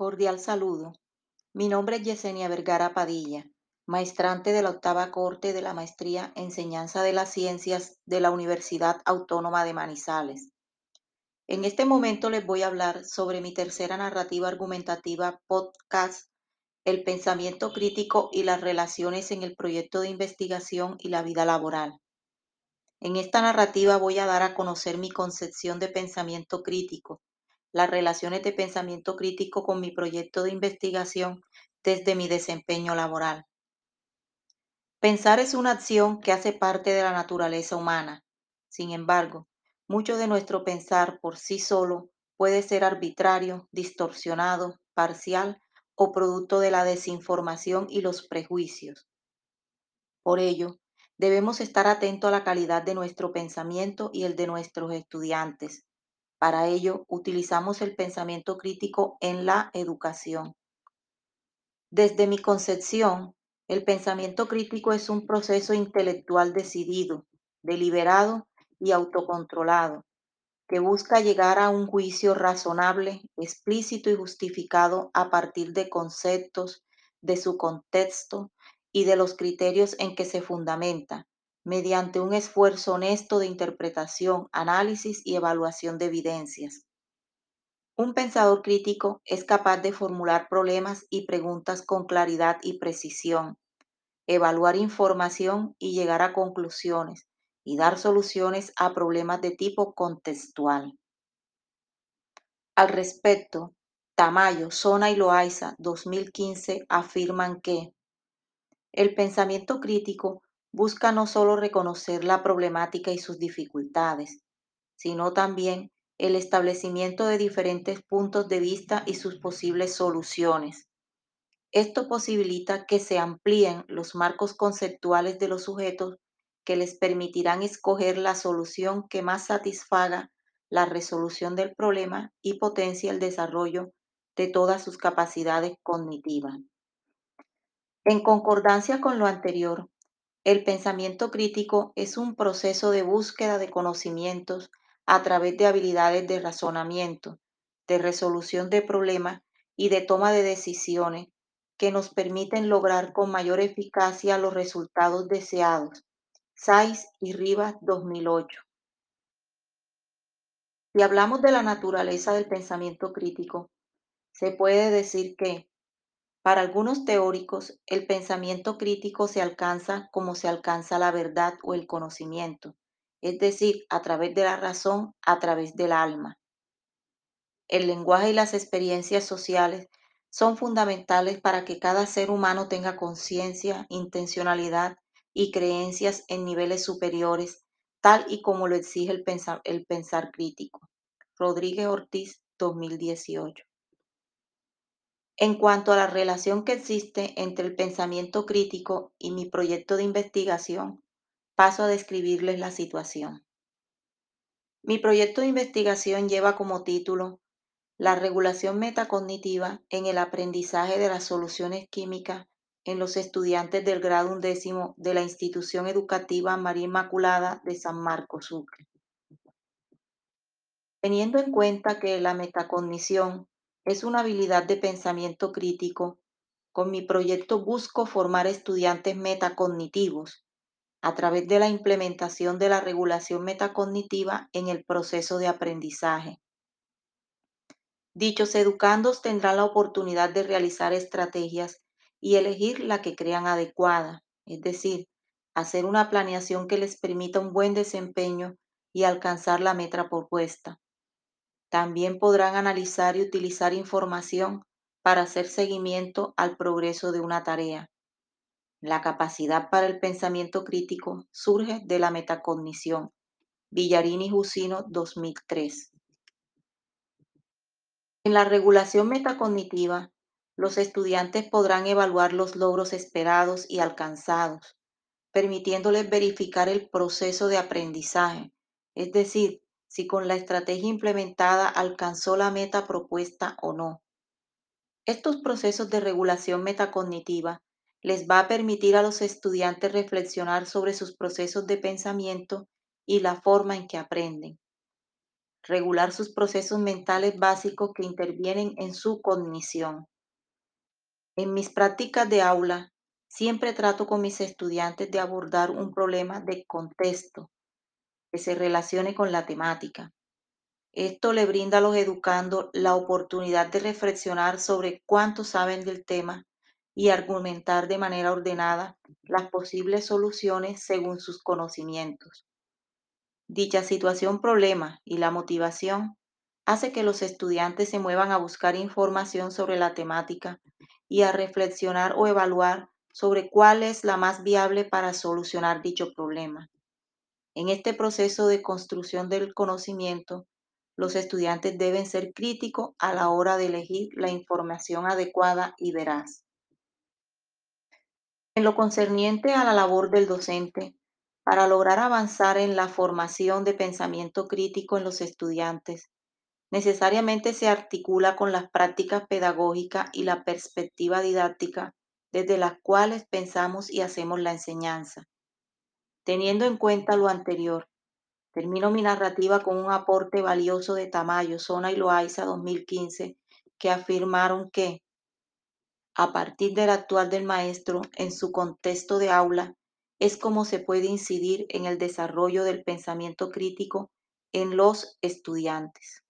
Cordial saludo. Mi nombre es Yesenia Vergara Padilla, maestrante de la octava corte de la maestría Enseñanza de las Ciencias de la Universidad Autónoma de Manizales. En este momento les voy a hablar sobre mi tercera narrativa argumentativa podcast, el pensamiento crítico y las relaciones en el proyecto de investigación y la vida laboral. En esta narrativa voy a dar a conocer mi concepción de pensamiento crítico, las relaciones de pensamiento crítico con mi proyecto de investigación desde mi desempeño laboral. Pensar es una acción que hace parte de la naturaleza humana. Sin embargo, mucho de nuestro pensar por sí solo puede ser arbitrario, distorsionado, parcial o producto de la desinformación y los prejuicios. Por ello, debemos estar atentos a la calidad de nuestro pensamiento y el de nuestros estudiantes, para ello, utilizamos el pensamiento crítico en la educación. Desde mi concepción, el pensamiento crítico es un proceso intelectual decidido, deliberado y autocontrolado, que busca llegar a un juicio razonable, explícito y justificado a partir de conceptos, de su contexto y de los criterios en que se fundamenta, mediante un esfuerzo honesto de interpretación, análisis y evaluación de evidencias. Un pensador crítico es capaz de formular problemas y preguntas con claridad y precisión, evaluar información y llegar a conclusiones, y dar soluciones a problemas de tipo contextual. Al respecto, Tamayo, Zona y Loaiza 2015 afirman que el pensamiento crítico busca no solo reconocer la problemática y sus dificultades, sino también el establecimiento de diferentes puntos de vista y sus posibles soluciones. Esto posibilita que se amplíen los marcos conceptuales de los sujetos que les permitirán escoger la solución que más satisfaga la resolución del problema y potencia el desarrollo de todas sus capacidades cognitivas. En concordancia con lo anterior, el pensamiento crítico es un proceso de búsqueda de conocimientos a través de habilidades de razonamiento, de resolución de problemas y de toma de decisiones que nos permiten lograr con mayor eficacia los resultados deseados. Saiz y Rivas 2008. Si hablamos de la naturaleza del pensamiento crítico, se puede decir que para algunos teóricos, el pensamiento crítico se alcanza como se alcanza la verdad o el conocimiento, es decir, a través de la razón, a través del alma. El lenguaje y las experiencias sociales son fundamentales para que cada ser humano tenga conciencia, intencionalidad y creencias en niveles superiores, tal y como lo exige el pensar, el pensar crítico. Rodríguez Ortiz, 2018. En cuanto a la relación que existe entre el pensamiento crítico y mi proyecto de investigación, paso a describirles la situación. Mi proyecto de investigación lleva como título La regulación metacognitiva en el aprendizaje de las soluciones químicas en los estudiantes del grado undécimo de la institución educativa María Inmaculada de San Marcos Sucre. Teniendo en cuenta que la metacognición es una habilidad de pensamiento crítico. Con mi proyecto busco formar estudiantes metacognitivos a través de la implementación de la regulación metacognitiva en el proceso de aprendizaje. Dichos educandos tendrán la oportunidad de realizar estrategias y elegir la que crean adecuada, es decir, hacer una planeación que les permita un buen desempeño y alcanzar la meta propuesta. También podrán analizar y utilizar información para hacer seguimiento al progreso de una tarea. La capacidad para el pensamiento crítico surge de la metacognición. Villarini Jusino 2003. En la regulación metacognitiva, los estudiantes podrán evaluar los logros esperados y alcanzados, permitiéndoles verificar el proceso de aprendizaje, es decir, si con la estrategia implementada alcanzó la meta propuesta o no. Estos procesos de regulación metacognitiva les va a permitir a los estudiantes reflexionar sobre sus procesos de pensamiento y la forma en que aprenden. regular sus procesos mentales básicos que intervienen en su cognición. En mis prácticas de aula, siempre trato con mis estudiantes de abordar un problema de contexto que se relacione con la temática. Esto le brinda a los educandos la oportunidad de reflexionar sobre cuánto saben del tema y argumentar de manera ordenada las posibles soluciones según sus conocimientos. Dicha situación problema y la motivación hace que los estudiantes se muevan a buscar información sobre la temática y a reflexionar o evaluar sobre cuál es la más viable para solucionar dicho problema. En este proceso de construcción del conocimiento, los estudiantes deben ser críticos a la hora de elegir la información adecuada y veraz. En lo concerniente a la labor del docente, para lograr avanzar en la formación de pensamiento crítico en los estudiantes, necesariamente se articula con las prácticas pedagógicas y la perspectiva didáctica desde las cuales pensamos y hacemos la enseñanza. Teniendo en cuenta lo anterior, termino mi narrativa con un aporte valioso de Tamayo, Zona y Loaiza 2015, que afirmaron que, a partir del actual del maestro en su contexto de aula, es como se puede incidir en el desarrollo del pensamiento crítico en los estudiantes.